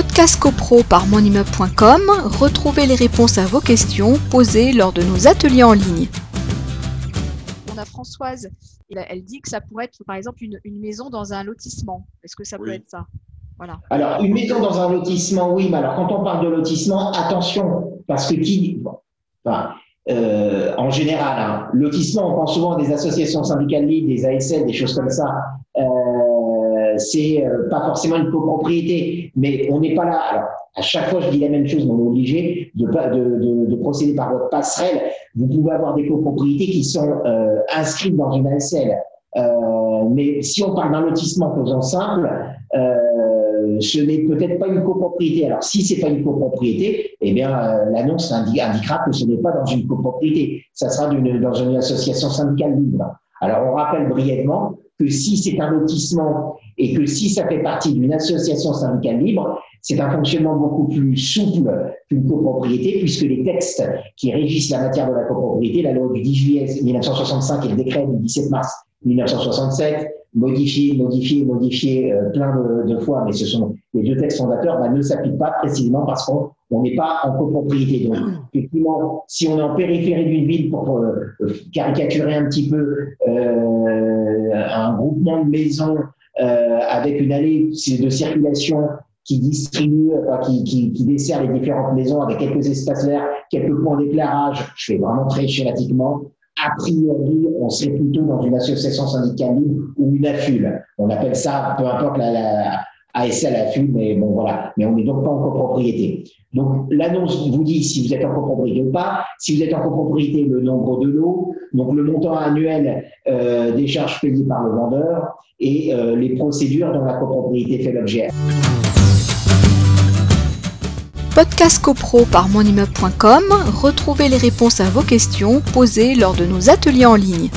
Podcast CoPro par monimmeuble.com, retrouvez les réponses à vos questions posées lors de nos ateliers en ligne. On a Françoise, elle dit que ça pourrait être par exemple une, maison dans un lotissement. Est-ce que ça peut être ça? Voilà. Alors, une maison dans un lotissement, oui, mais alors quand on parle de lotissement, attention, parce que qui. Euh, en général, hein, lotissement, on pense souvent à des associations syndicales libres, des ASL, des choses comme ça. C'est euh, pas forcément une copropriété, mais on n'est pas là. Alors, à chaque fois, je dis la même chose, on est obligé de, de, de, procéder par votre passerelle. Vous pouvez avoir des copropriétés qui sont euh, inscrites dans une ASL. Euh, mais si on parle d'un lotissement faisant simple, euh, ce n'est peut-être pas une copropriété. Alors, si c'est pas une copropriété, eh bien, l'annonce indiquera que ce n'est pas dans une copropriété. Ça sera dans une association syndicale libre. Alors, on rappelle brièvement que si c'est un lotissement et que si ça fait partie d'une association syndicale libre, c'est un fonctionnement beaucoup plus souple qu'une copropriété, puisque les textes qui régissent la matière de la copropriété, la loi du 10 juillet 1965 et le décret du 17 mars 1967, modifié, modifié, modifié euh, plein de, de, fois, mais ce sont les deux textes fondateurs, bah, ne s'appliquent pas précisément parce qu'on n'est pas en copropriété. Donc, effectivement, si on est en périphérie d'une ville pour euh, caricaturer un petit peu euh, un groupement de maisons euh, avec une allée de circulation qui distribue, qui, dessert les différentes maisons avec quelques espaces verts, quelques points d'éclairage, je fais vraiment très schématiquement, a priori, on serait plutôt dans une association syndicale ou une AFUL. On appelle ça, peu importe la ASL, AFUL, mais bon voilà. Mais on n'est donc pas en copropriété. Donc l'annonce vous dit si vous êtes en copropriété ou pas. Si vous êtes en copropriété, le nombre de lots, donc le montant annuel euh, des charges payées par le vendeur et euh, les procédures dont la copropriété fait l'objet. Podcast CoPro par monimmeuble.com, retrouvez les réponses à vos questions posées lors de nos ateliers en ligne.